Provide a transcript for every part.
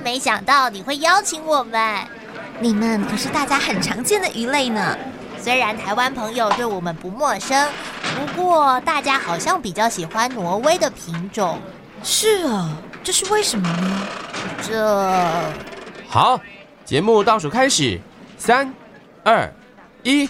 真没想到你会邀请我们，你们可是大家很常见的鱼类呢。虽然台湾朋友对我们不陌生，不过大家好像比较喜欢挪威的品种。是啊。这是为什么呢？这好，节目倒数开始，三、二、一。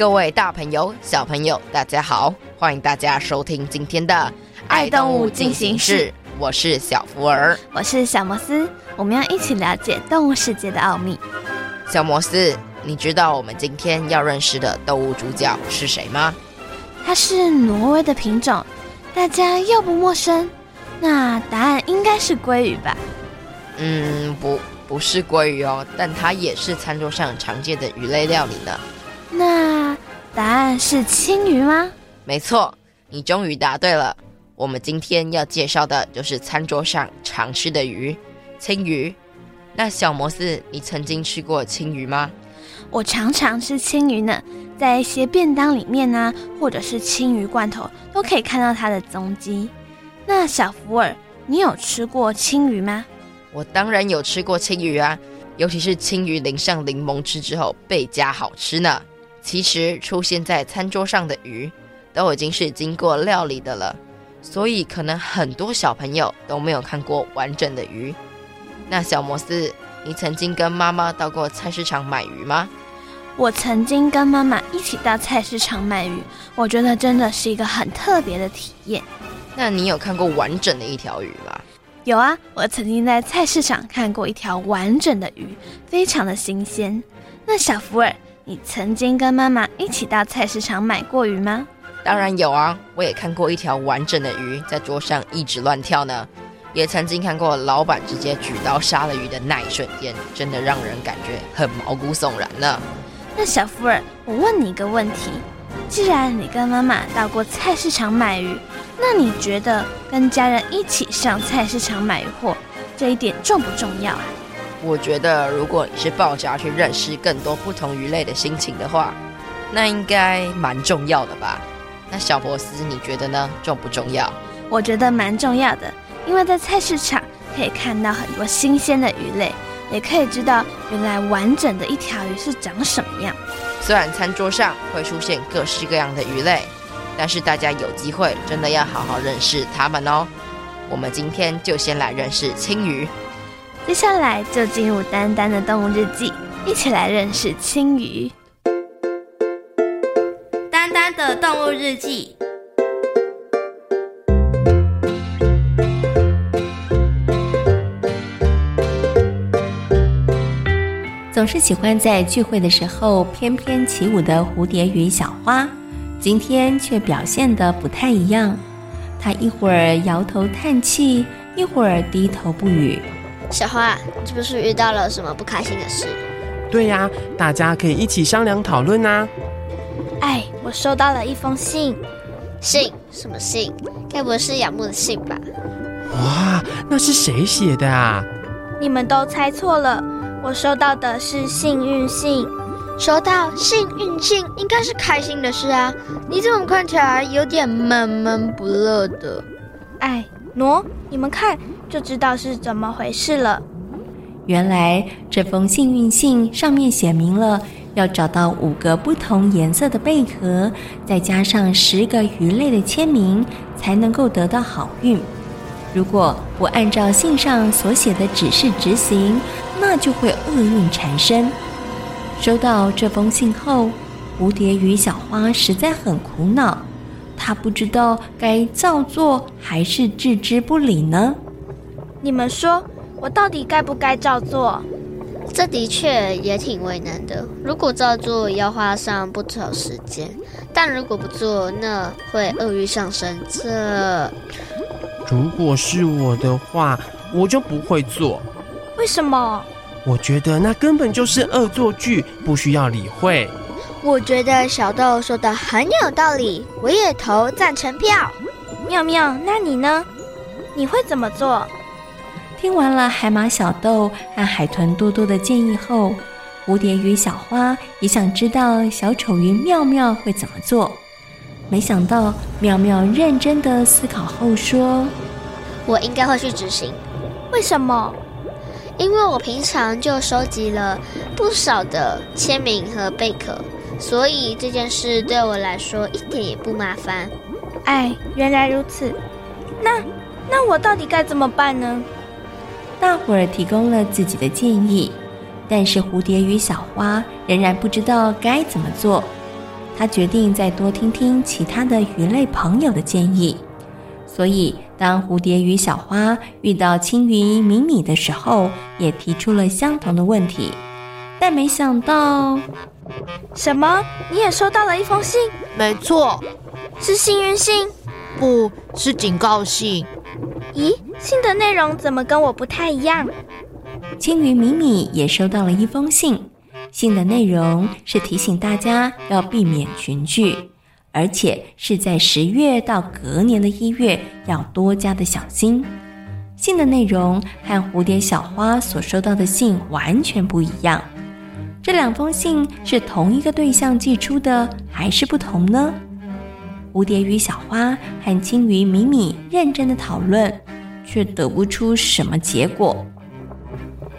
各位大朋友、小朋友，大家好！欢迎大家收听今天的《爱动物进行式》，我是小福儿，我是小摩斯。我们要一起了解动物世界的奥秘。小摩斯，你知道我们今天要认识的动物主角是谁吗？它是挪威的品种，大家又不陌生。那答案应该是鲑鱼吧？嗯，不，不是鲑鱼哦，但它也是餐桌上常见的鱼类料理呢。那答案是青鱼吗？没错，你终于答对了。我们今天要介绍的就是餐桌上常吃的鱼。青鱼，那小摩斯，你曾经吃过青鱼吗？我常常吃青鱼呢，在一些便当里面呢、啊，或者是青鱼罐头，都可以看到它的踪迹。那小福尔，你有吃过青鱼吗？我当然有吃过青鱼啊，尤其是青鱼淋上柠檬汁之后，倍加好吃呢。其实出现在餐桌上的鱼，都已经是经过料理的了，所以可能很多小朋友都没有看过完整的鱼。那小摩斯，你曾经跟妈妈到过菜市场买鱼吗？我曾经跟妈妈一起到菜市场买鱼，我觉得真的是一个很特别的体验。那你有看过完整的一条鱼吗？有啊，我曾经在菜市场看过一条完整的鱼，非常的新鲜。那小福尔，你曾经跟妈妈一起到菜市场买过鱼吗？当然有啊，我也看过一条完整的鱼在桌上一直乱跳呢。也曾经看过老板直接举刀杀了鱼的那一瞬间，真的让人感觉很毛骨悚然呢。那小夫人，我问你一个问题：既然你跟妈妈到过菜市场买鱼，那你觉得跟家人一起上菜市场买鱼货这一点重不重要啊？我觉得，如果你是抱着要去认识更多不同鱼类的心情的话，那应该蛮重要的吧？那小博斯，你觉得呢？重不重要？我觉得蛮重要的。因为在菜市场可以看到很多新鲜的鱼类，也可以知道原来完整的一条鱼是长什么样。虽然餐桌上会出现各式各样的鱼类，但是大家有机会真的要好好认识它们哦。我们今天就先来认识青鱼，接下来就进入丹丹的动物日记，一起来认识青鱼。丹丹的动物日记。总是喜欢在聚会的时候翩翩起舞的蝴蝶与小花，今天却表现的不太一样。它一会儿摇头叹气，一会儿低头不语。小花，你是不是遇到了什么不开心的事？对呀，大家可以一起商量讨论啊。哎，我收到了一封信。信？什么信？该不会是仰慕的信吧？哇，那是谁写的啊？你们都猜错了。我收到的是幸运信，收到幸运信应该是开心的事啊！你怎么看起来有点闷闷不乐的？哎，喏，你们看就知道是怎么回事了。原来这封幸运信上面写明了要找到五个不同颜色的贝壳，再加上十个鱼类的签名，才能够得到好运。如果不按照信上所写的指示执行，那就会厄运缠身。收到这封信后，蝴蝶与小花实在很苦恼，他不知道该照做还是置之不理呢？你们说，我到底该不该照做？这的确也挺为难的。如果照做，要花上不少时间；但如果不做，那会恶欲上升。这……如果是我的话，我就不会做。为什么？我觉得那根本就是恶作剧，不需要理会。我觉得小豆说的很有道理，我也投赞成票。妙妙，那你呢？你会怎么做？听完了海马小豆和海豚多多的建议后，蝴蝶与小花也想知道小丑鱼妙妙会怎么做。没想到妙妙认真的思考后说：“我应该会去执行。为什么？因为我平常就收集了不少的签名和贝壳，所以这件事对我来说一点也不麻烦。”哎，原来如此。那那我到底该怎么办呢？大伙儿提供了自己的建议，但是蝴蝶与小花仍然不知道该怎么做。他决定再多听听其他的鱼类朋友的建议。所以，当蝴蝶与小花遇到青鱼米米的时候，也提出了相同的问题。但没想到，什么？你也收到了一封信？没错，是幸运信？不是警告信。咦，信的内容怎么跟我不太一样？青鱼米米也收到了一封信，信的内容是提醒大家要避免群聚，而且是在十月到隔年的一月要多加的小心。信的内容和蝴蝶小花所收到的信完全不一样，这两封信是同一个对象寄出的，还是不同呢？蝴蝶与小花和青鱼米米认真的讨论，却得不出什么结果。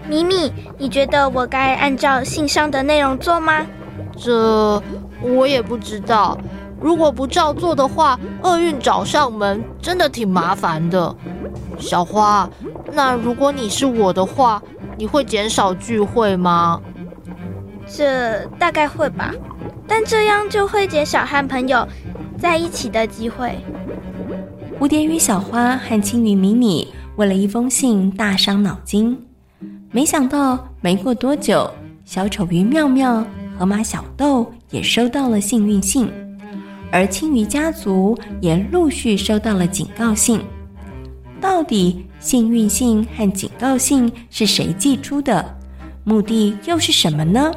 米米，你觉得我该按照信上的内容做吗？这我也不知道。如果不照做的话，厄运找上门，真的挺麻烦的。小花，那如果你是我的话，你会减少聚会吗？这大概会吧，但这样就会减少和朋友在一起的机会。蝴蝶与小花和青鱼米米为了一封信大伤脑筋，没想到没过多久，小丑鱼妙妙、河马小豆也收到了幸运信，而青鱼家族也陆续收到了警告信。到底幸运信和警告信是谁寄出的？目的又是什么呢？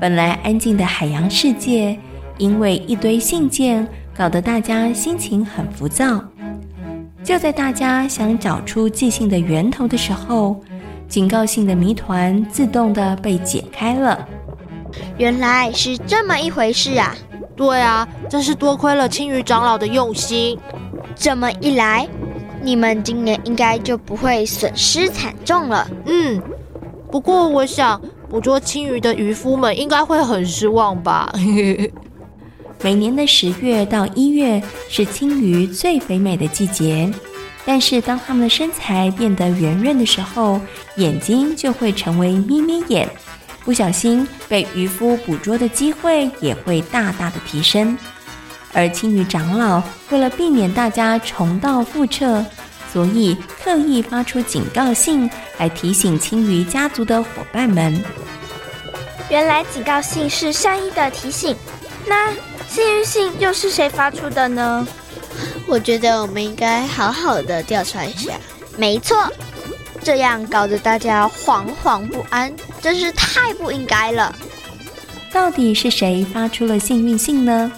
本来安静的海洋世界。因为一堆信件，搞得大家心情很浮躁。就在大家想找出寄信的源头的时候，警告信的谜团自动的被解开了。原来是这么一回事啊！对啊，真是多亏了青鱼长老的用心。这么一来，你们今年应该就不会损失惨重了。嗯，不过我想捕捉青鱼的渔夫们应该会很失望吧。每年的十月到一月是青鱼最肥美的季节，但是当它们的身材变得圆润的时候，眼睛就会成为眯眯眼，不小心被渔夫捕捉的机会也会大大的提升。而青鱼长老为了避免大家重蹈覆辙，所以特意发出警告信来提醒青鱼家族的伙伴们。原来警告信是善意的提醒，那。幸运信又是谁发出的呢？我觉得我们应该好好的调查一下。没错，这样搞得大家惶惶不安，真是太不应该了。到底是谁发出了幸运信呢？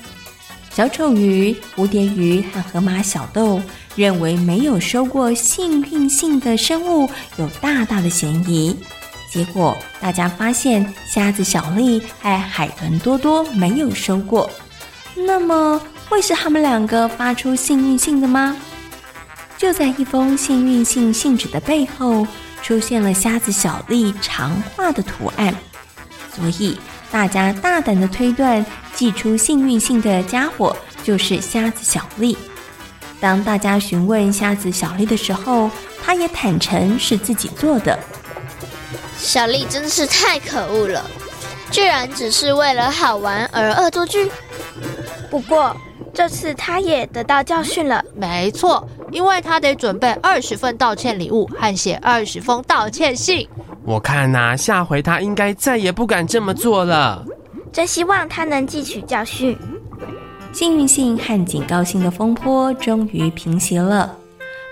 小丑鱼、蝴蝶鱼和河马小豆认为没有收过幸运信的生物有大大的嫌疑。结果大家发现瞎子小丽和海豚多多没有收过。那么会是他们两个发出幸运信的吗？就在一封幸运信信纸的背后，出现了瞎子小丽常画的图案，所以大家大胆的推断，寄出幸运信的家伙就是瞎子小丽。当大家询问瞎子小丽的时候，他也坦诚是自己做的。小丽真是太可恶了！居然只是为了好玩而恶作剧。不过这次他也得到教训了。没错，因为他得准备二十份道歉礼物和写二十封道歉信。我看呐、啊，下回他应该再也不敢这么做了。真希望他能汲取教训。幸运性和警告性的风波终于平息了，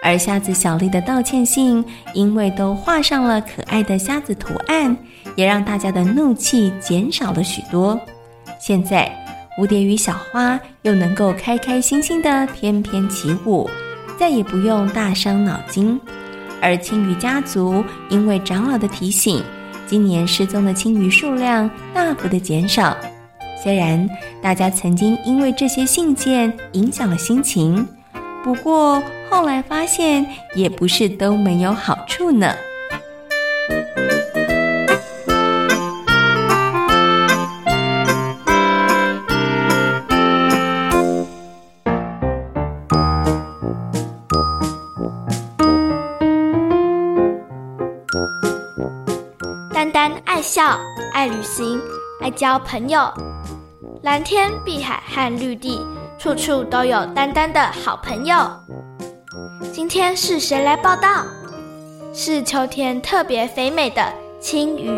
而瞎子小丽的道歉信因为都画上了可爱的瞎子图案，也让大家的怒气减少了许多。现在，蝴蝶与小花又能够开开心心的翩翩起舞，再也不用大伤脑筋。而青鱼家族因为长老的提醒，今年失踪的青鱼数量大幅的减少。虽然大家曾经因为这些信件影响了心情，不过后来发现也不是都没有好处呢。笑，爱旅行，爱交朋友。蓝天、碧海和绿地，处处都有丹丹的好朋友。今天是谁来报道？是秋天特别肥美的青鱼。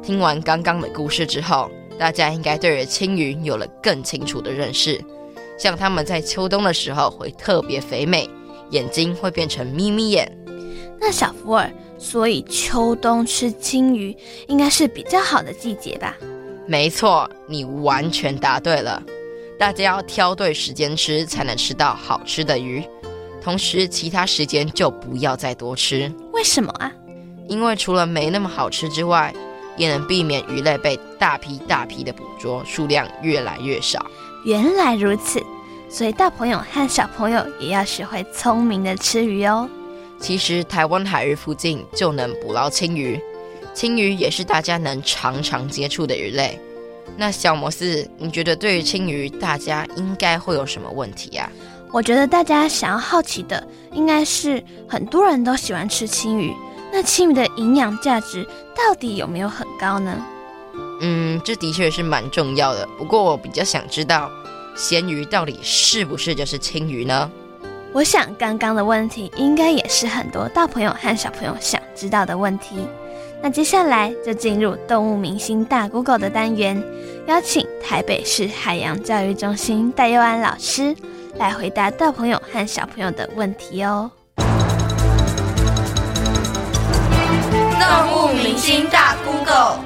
听完刚刚的故事之后，大家应该对于青鱼有了更清楚的认识。像它们在秋冬的时候会特别肥美，眼睛会变成眯眯眼。那小福尔，所以秋冬吃青鱼应该是比较好的季节吧？没错，你完全答对了。大家要挑对时间吃，才能吃到好吃的鱼。同时，其他时间就不要再多吃。为什么啊？因为除了没那么好吃之外，也能避免鱼类被大批大批的捕捉，数量越来越少。原来如此，所以大朋友和小朋友也要学会聪明的吃鱼哦。其实台湾海域附近就能捕捞青鱼，青鱼也是大家能常常接触的鱼类。那小摩斯，你觉得对于青鱼，大家应该会有什么问题啊？我觉得大家想要好奇的，应该是很多人都喜欢吃青鱼，那青鱼的营养价值到底有没有很高呢？嗯，这的确是蛮重要的。不过我比较想知道，咸鱼到底是不是就是青鱼呢？我想刚刚的问题应该也是很多大朋友和小朋友想知道的问题。那接下来就进入动物明星大 Google 的单元，邀请台北市海洋教育中心戴佑安老师来回答大朋友和小朋友的问题哦。动物明星大 Google。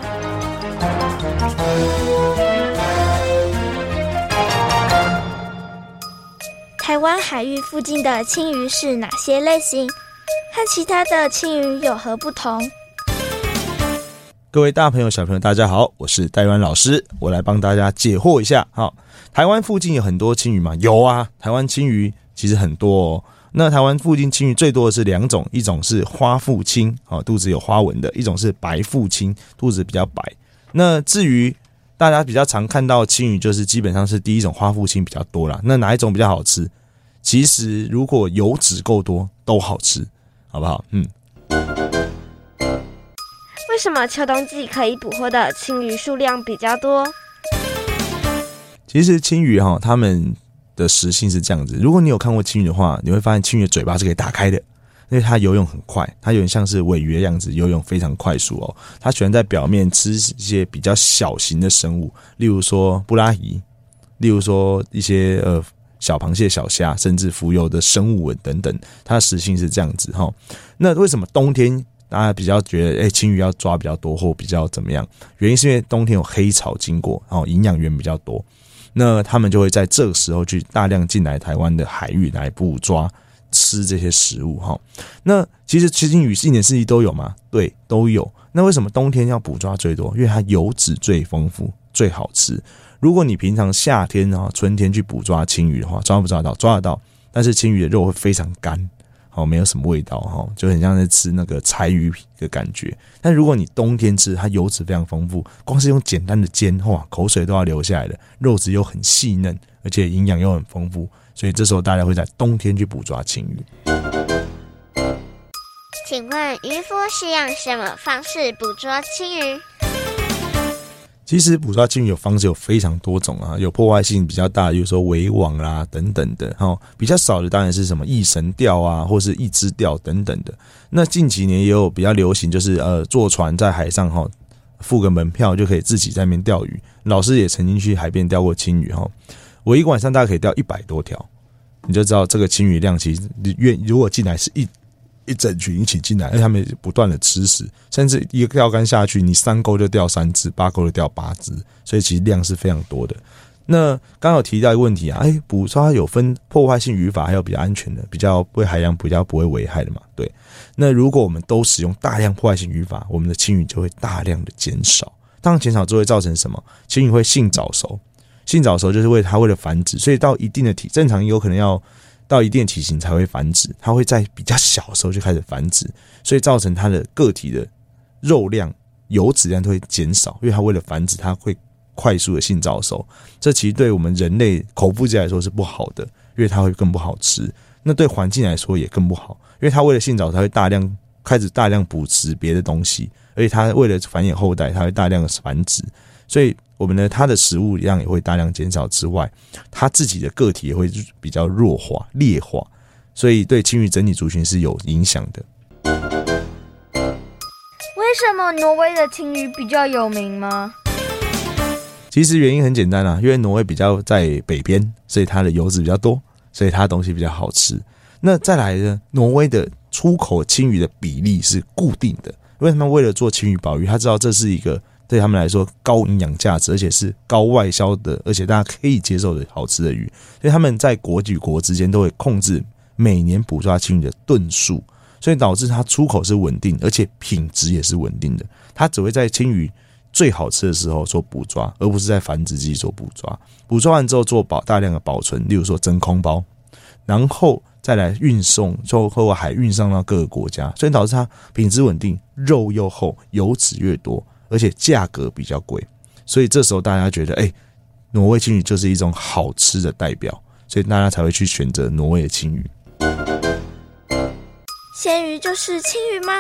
台湾海域附近的青鱼是哪些类型？和其他的青鱼有何不同？各位大朋友、小朋友，大家好，我是戴湾老师，我来帮大家解惑一下。好，台湾附近有很多青鱼吗？有啊，台湾青鱼其实很多哦。那台湾附近青鱼最多的是两种，一种是花腹青，好，肚子有花纹的；一种是白腹青，肚子比较白。那至于大家比较常看到的青鱼，就是基本上是第一种花腹青比较多啦。那哪一种比较好吃？其实如果油脂够多，都好吃，好不好？嗯。为什么秋冬季可以捕获的青鱼数量比较多？其实青鱼哈，它们的食性是这样子。如果你有看过青鱼的话，你会发现青鱼的嘴巴是可以打开的。因为它游泳很快，它有点像是尾鱼的样子，游泳非常快速哦。它喜欢在表面吃一些比较小型的生物，例如说布拉鱼，例如说一些呃小螃蟹、小虾，甚至浮游的生物等等。它的食性是这样子哈。那为什么冬天大家比较觉得哎青鱼要抓比较多或比较怎么样？原因是因为冬天有黑潮经过，然后营养源比较多，那他们就会在这个时候去大量进来台湾的海域来捕抓。吃这些食物哈，那其实吃青鱼是一年四季都有吗？对，都有。那为什么冬天要捕抓最多？因为它油脂最丰富，最好吃。如果你平常夏天啊、春天去捕抓青鱼的话，抓不抓得到？抓得到，但是青鱼的肉会非常干，好，没有什么味道哈，就很像在吃那个柴鱼皮的感觉。但如果你冬天吃，它油脂非常丰富，光是用简单的煎，哇，口水都要流下来了。肉质又很细嫩，而且营养又很丰富。所以这时候大家会在冬天去捕抓青鱼。请问渔夫是用什么方式捕捉青鱼？其实捕捉青鱼有方式有非常多种啊，有破坏性比较大，比如说围网啦等等的，哈，比较少的当然是什么一绳钓啊，或是一支钓等等的。那近几年也有比较流行，就是呃坐船在海上哈，付个门票就可以自己在那边钓鱼。老师也曾经去海边钓过青鱼哈，我一个晚上大概可以钓一百多条，你就知道这个青鱼量其实你愿如果进来是一。一整群一起进来，而且他们不断的吃食，甚至一个钓竿下去，你三钩就钓三只，八钩就钓八只，所以其实量是非常多的。那刚有提到一个问题啊，哎，捕捉它有分破坏性渔法，还有比较安全的，比较对海洋比较不会危害的嘛？对。那如果我们都使用大量破坏性渔法，我们的青鱼就会大量的减少。当然减少之后会造成什么？青鱼会性早熟，性早熟就是为它为了繁殖，所以到一定的体，正常有可能要。到一定体型才会繁殖，它会在比较小的时候就开始繁殖，所以造成它的个体的肉量、油脂量都会减少，因为它为了繁殖，它会快速的性早熟。这其实对我们人类口腹之来说是不好的，因为它会更不好吃。那对环境来说也更不好，因为它为了性早熟，它会大量开始大量捕食别的东西，而且它为了繁衍后代，它会大量的繁殖，所以。我们呢，它的食物量也会大量减少之外，它自己的个体也会比较弱化、劣化，所以对青鱼整体族群是有影响的。为什么挪威的青鱼比较有名吗？其实原因很简单啊，因为挪威比较在北边，所以它的油脂比较多，所以它的东西比较好吃。那再来呢，挪威的出口青鱼的比例是固定的，因为他们为了做青鱼保育，他知道这是一个。对他们来说，高营养价值，而且是高外销的，而且大家可以接受的好吃的鱼，所以他们在国与国之间都会控制每年捕抓青鱼的吨数，所以导致它出口是稳定，而且品质也是稳定的。它只会在青鱼最好吃的时候做捕抓，而不是在繁殖季做捕抓。捕抓完之后做保大量的保存，例如说真空包，然后再来运送，就后海运上到各个国家，所以导致它品质稳定，肉又厚，油脂越多。而且价格比较贵，所以这时候大家觉得，哎、欸，挪威青鱼就是一种好吃的代表，所以大家才会去选择挪威的青鱼。咸鱼就是青鱼吗？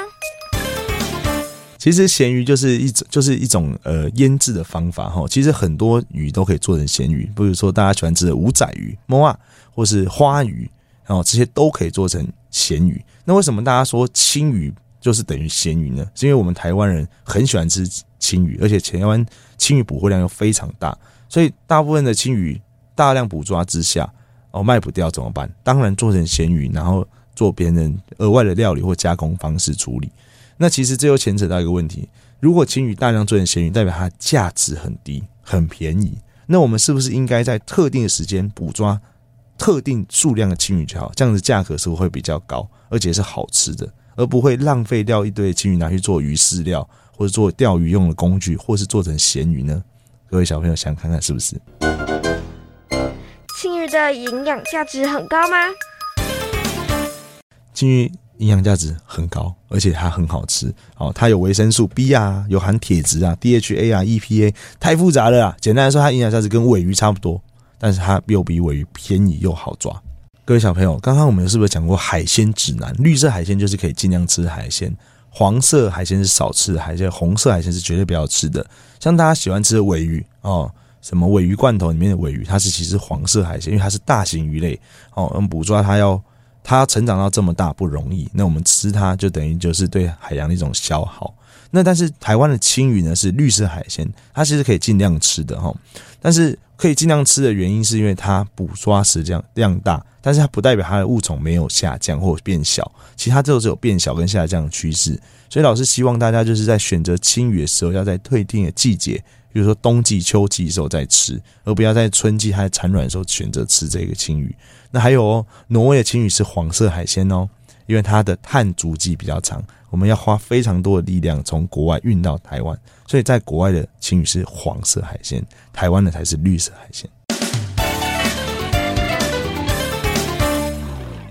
其实咸鱼就是一种，就是一种呃腌制的方法哈。其实很多鱼都可以做成咸鱼，比如说大家喜欢吃的五仔鱼、摸啊，或是花鱼，然后这些都可以做成咸鱼。那为什么大家说青鱼？就是等于咸鱼呢，是因为我们台湾人很喜欢吃青鱼，而且台湾青鱼捕获量又非常大，所以大部分的青鱼大量捕抓之下，哦卖不掉怎么办？当然做成咸鱼，然后做别人额外的料理或加工方式处理。那其实这又牵扯到一个问题：如果青鱼大量做成咸鱼，代表它价值很低、很便宜，那我们是不是应该在特定的时间捕抓特定数量的青鱼就好？这样子价格是不是会比较高，而且是好吃的？而不会浪费掉一堆青鱼拿去做鱼饲料，或者做钓鱼用的工具，或是做成咸鱼呢？各位小朋友想看看是不是？青鱼的营养价值很高吗？青鱼营养价值很高，而且它很好吃。哦，它有维生素 B 啊，有含铁质啊，DHA 啊，EPA，太复杂了啊。简单来说，它营养价值跟尾鱼差不多，但是它又比尾鱼便宜又好抓。各位小朋友，刚刚我们是不是讲过海鲜指南？绿色海鲜就是可以尽量吃海鲜，黄色海鲜是少吃的海鲜，红色海鲜是绝对不要吃的。像大家喜欢吃的尾鱼哦，什么尾鱼罐头里面的尾鱼，它是其实黄色海鲜，因为它是大型鱼类哦，我们捕捉它要它成长到这么大不容易，那我们吃它就等于就是对海洋的一种消耗。那但是台湾的青鱼呢是绿色海鲜，它其实可以尽量吃的哈，但是。可以尽量吃的原因是因为它捕抓时量量大，但是它不代表它的物种没有下降或变小，其他都是有变小跟下降的趋势。所以老师希望大家就是在选择青鱼的时候，要在特定的季节，比如说冬季、秋季的时候再吃，而不要在春季它产卵的时候选择吃这个青鱼。那还有哦，挪威的青鱼是黄色海鲜哦，因为它的碳足迹比较长。我们要花非常多的力量从国外运到台湾，所以在国外的青鱼是黄色海鲜，台湾的才是绿色海鲜。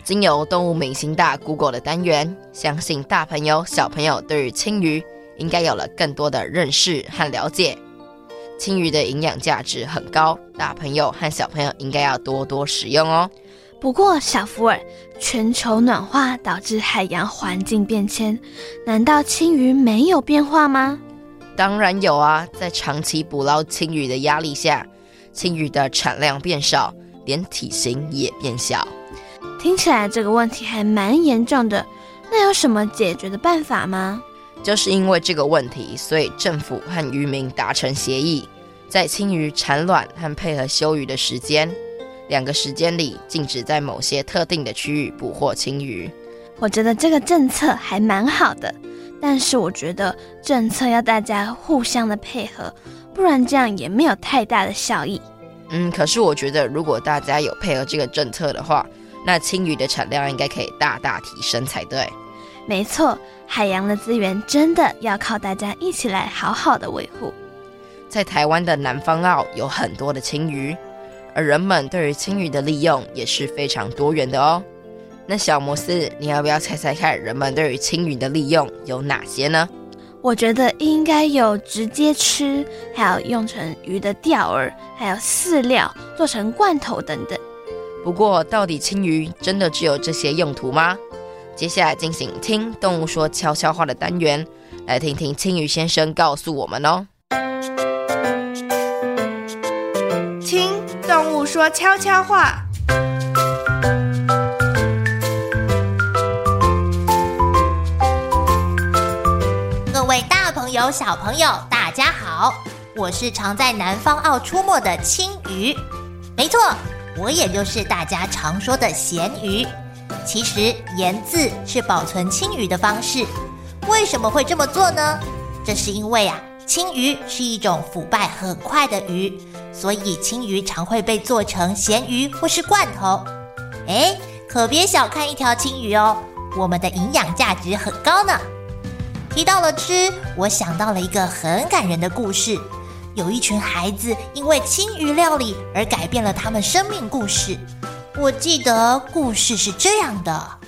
经由动物明星大 Google 的单元，相信大朋友小朋友对于青鱼应该有了更多的认识和了解。青鱼的营养价值很高，大朋友和小朋友应该要多多食用哦。不过，小福尔，全球暖化导致海洋环境变迁，难道青鱼没有变化吗？当然有啊，在长期捕捞青鱼的压力下，青鱼的产量变少，连体型也变小。听起来这个问题还蛮严重的，那有什么解决的办法吗？就是因为这个问题，所以政府和渔民达成协议，在青鱼产卵和配合休渔的时间。两个时间里禁止在某些特定的区域捕获青鱼。我觉得这个政策还蛮好的，但是我觉得政策要大家互相的配合，不然这样也没有太大的效益。嗯，可是我觉得如果大家有配合这个政策的话，那青鱼的产量应该可以大大提升才对。没错，海洋的资源真的要靠大家一起来好好的维护。在台湾的南方澳有很多的青鱼。而人们对于青鱼的利用也是非常多元的哦。那小摩斯，你要不要猜猜看，人们对于青鱼的利用有哪些呢？我觉得应该有直接吃，还有用成鱼的钓饵，还有饲料，做成罐头等等。不过，到底青鱼真的只有这些用途吗？接下来进行听动物说悄悄话的单元，来听听青鱼先生告诉我们哦。说悄悄话。各位大朋友、小朋友，大家好，我是常在南方澳出没的青鱼。没错，我也就是大家常说的咸鱼。其实盐渍是保存青鱼的方式。为什么会这么做呢？这是因为啊。青鱼是一种腐败很快的鱼，所以青鱼常会被做成咸鱼或是罐头。哎，可别小看一条青鱼哦，我们的营养价值很高呢。提到了吃，我想到了一个很感人的故事。有一群孩子因为青鱼料理而改变了他们生命故事。我记得故事是这样的。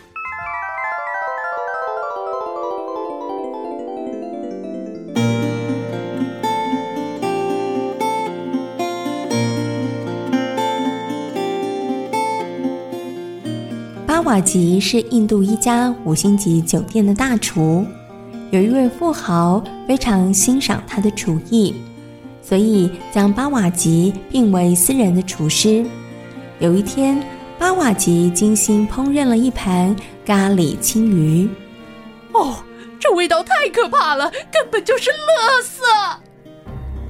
瓦吉是印度一家五星级酒店的大厨，有一位富豪非常欣赏他的厨艺，所以将巴瓦吉聘为私人的厨师。有一天，巴瓦吉精心烹饪了一盘咖喱青鱼。哦，这味道太可怕了，根本就是垃圾！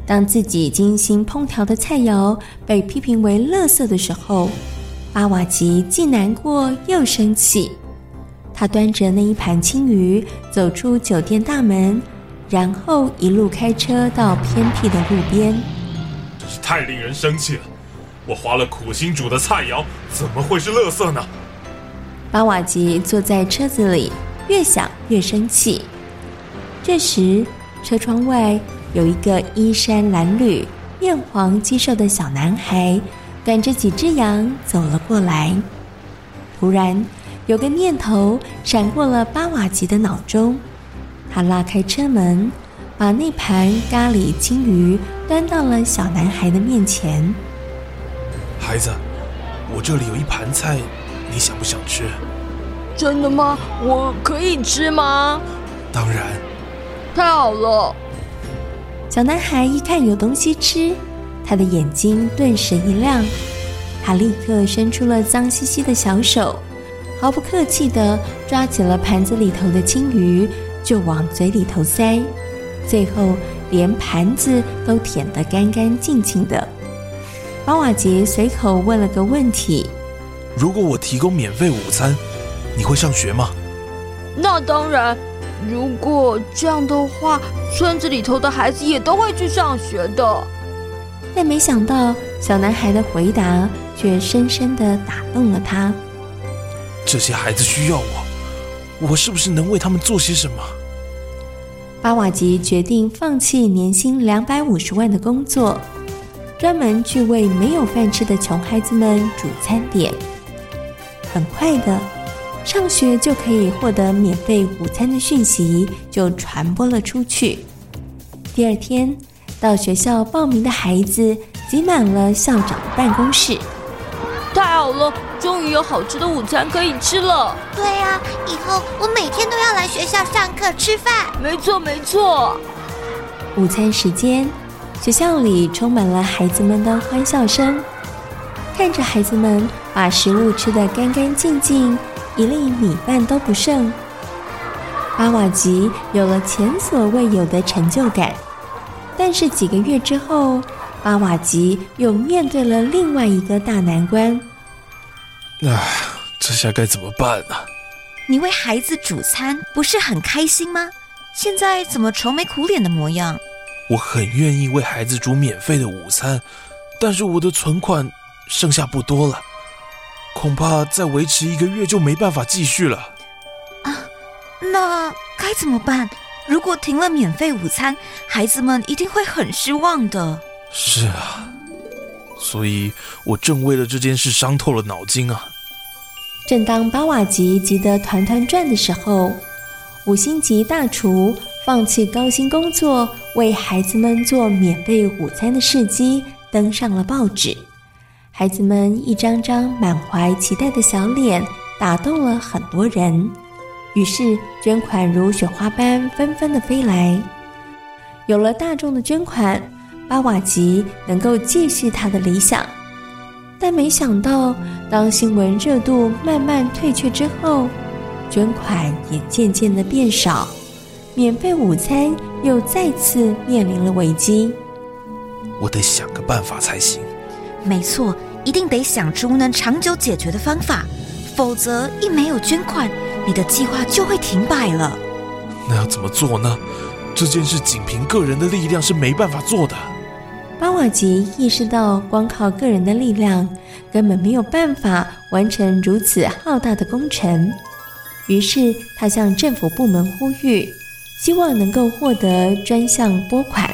当自己精心烹调的菜肴被批评为垃圾的时候，巴瓦吉既难过又生气，他端着那一盘青鱼走出酒店大门，然后一路开车到偏僻的路边。真是太令人生气了！我花了苦心煮的菜肴怎么会是垃圾呢？巴瓦吉坐在车子里，越想越生气。这时，车窗外有一个衣衫褴褛、面黄肌瘦的小男孩。赶着几只羊走了过来，突然有个念头闪过了巴瓦吉的脑中。他拉开车门，把那盘咖喱青鱼端到了小男孩的面前。孩子，我这里有一盘菜，你想不想吃？真的吗？我可以吃吗？当然。太好了！小男孩一看有东西吃。他的眼睛顿时一亮，他立刻伸出了脏兮兮的小手，毫不客气地抓起了盘子里头的青鱼，就往嘴里头塞，最后连盘子都舔得干干净净的。巴瓦杰随口问了个问题：“如果我提供免费午餐，你会上学吗？”“那当然，如果这样的话，村子里头的孩子也都会去上学的。”但没想到，小男孩的回答却深深地打动了他。这些孩子需要我，我是不是能为他们做些什么？巴瓦吉决定放弃年薪两百五十万的工作，专门去为没有饭吃的穷孩子们煮餐点。很快的，上学就可以获得免费午餐的讯息就传播了出去。第二天，到学校报名的孩子挤满了校长的办公室。太好了，终于有好吃的午餐可以吃了。对呀、啊，以后我每天都要来学校上课吃饭。没错，没错。午餐时间，学校里充满了孩子们的欢笑声。看着孩子们把食物吃得干干净净，一粒米饭都不剩，阿瓦吉有了前所未有的成就感。但是几个月之后，巴瓦吉又面对了另外一个大难关。唉，这下该怎么办呢？你为孩子煮餐不是很开心吗？现在怎么愁眉苦脸的模样？我很愿意为孩子煮免费的午餐，但是我的存款剩下不多了，恐怕再维持一个月就没办法继续了。啊，那该怎么办？如果停了免费午餐，孩子们一定会很失望的。是啊，所以我正为了这件事伤透了脑筋啊。正当巴瓦吉急得团团转的时候，五星级大厨放弃高薪工作，为孩子们做免费午餐的事迹登上了报纸。孩子们一张张满怀期待的小脸，打动了很多人。于是捐款如雪花般纷纷的飞来。有了大众的捐款，巴瓦吉能够继续他的理想。但没想到，当新闻热度慢慢退却之后，捐款也渐渐的变少，免费午餐又再次面临了危机。我得想个办法才行。没错，一定得想出能长久解决的方法，否则一没有捐款，你的计划就会停摆了。那要怎么做呢？这件事仅凭个人的力量是没办法做的。巴瓦吉意识到，光靠个人的力量根本没有办法完成如此浩大的工程。于是，他向政府部门呼吁，希望能够获得专项拨款。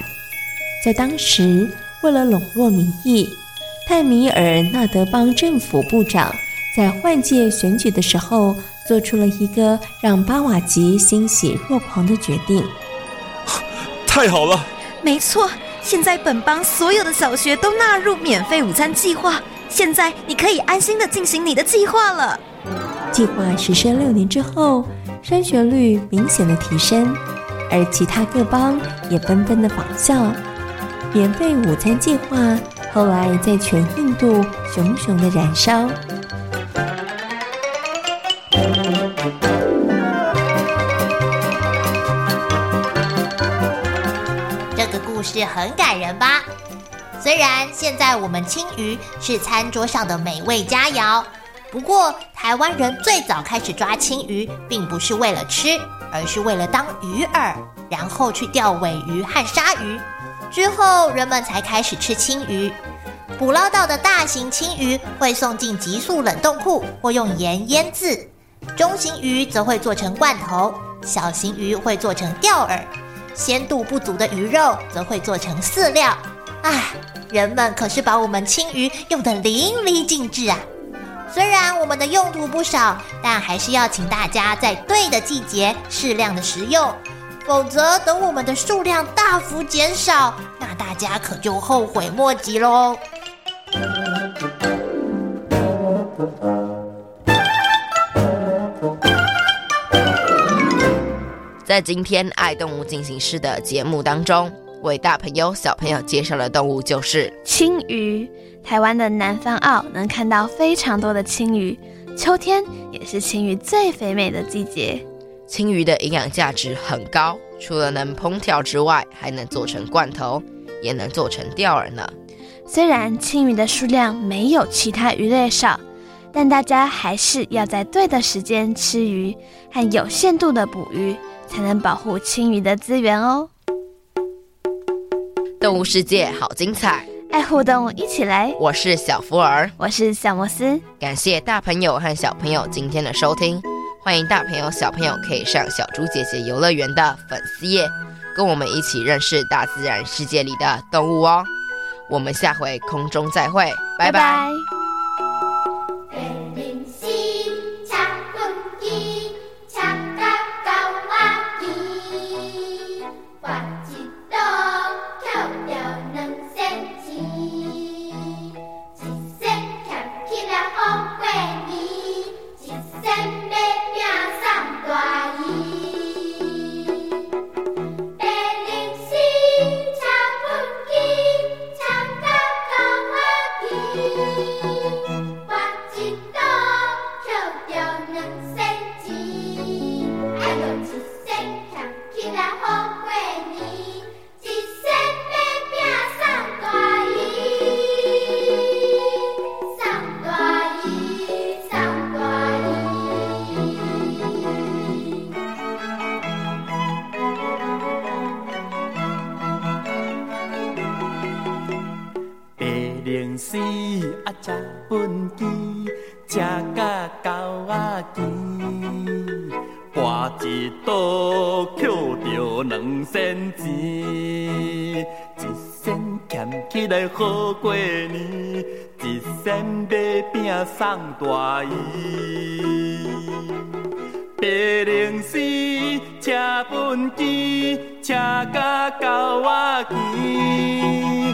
在当时，为了笼络民意，泰米尔纳德邦政府部长在换届选举的时候，做出了一个让巴瓦吉欣喜若狂的决定。太好了！没错。现在本邦所有的小学都纳入免费午餐计划，现在你可以安心的进行你的计划了。计划实施六年之后，升学率明显的提升，而其他各邦也纷纷的仿效。免费午餐计划后来在全印度熊熊的燃烧。是很感人吧？虽然现在我们青鱼是餐桌上的美味佳肴，不过台湾人最早开始抓青鱼，并不是为了吃，而是为了当鱼饵，然后去钓尾鱼和鲨鱼。之后人们才开始吃青鱼。捕捞到的大型青鱼会送进急速冷冻库，或用盐腌制；中型鱼则会做成罐头，小型鱼会做成钓饵。鲜度不足的鱼肉则会做成饲料，唉，人们可是把我们青鱼用得淋漓尽致啊！虽然我们的用途不少，但还是要请大家在对的季节适量的食用，否则等我们的数量大幅减少，那大家可就后悔莫及喽。在今天爱动物进行式的节目当中，为大朋友小朋友介绍的动物就是青鱼。台湾的南方澳能看到非常多的青鱼，秋天也是青鱼最肥美的季节。青鱼的营养价值很高，除了能烹调之外，还能做成罐头，也能做成钓饵呢。虽然青鱼的数量没有其他鱼类少，但大家还是要在对的时间吃鱼，和有限度的捕鱼。才能保护青鱼的资源哦！动物世界好精彩，爱护动物一起来！我是小福尔，我是小摩斯。感谢大朋友和小朋友今天的收听，欢迎大朋友小朋友可以上小猪姐姐游乐园的粉丝页，跟我们一起认识大自然世界里的动物哦！我们下回空中再会，拜拜。拜拜。是啊，食饭机，食甲狗仔机，搬一刀捡着两仙钱，一仙俭起来好过年，一仙买饼送大姨。白龙丝车本机，车甲狗仔骑，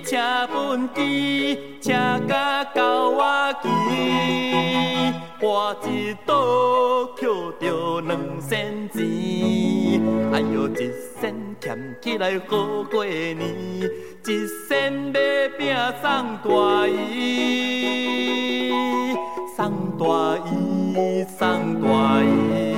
车本机，车甲到我机，我一倒捡着两仙钱，哎哟，一仙俭起来好过年，一仙买饼送大姨，送大姨，送大姨。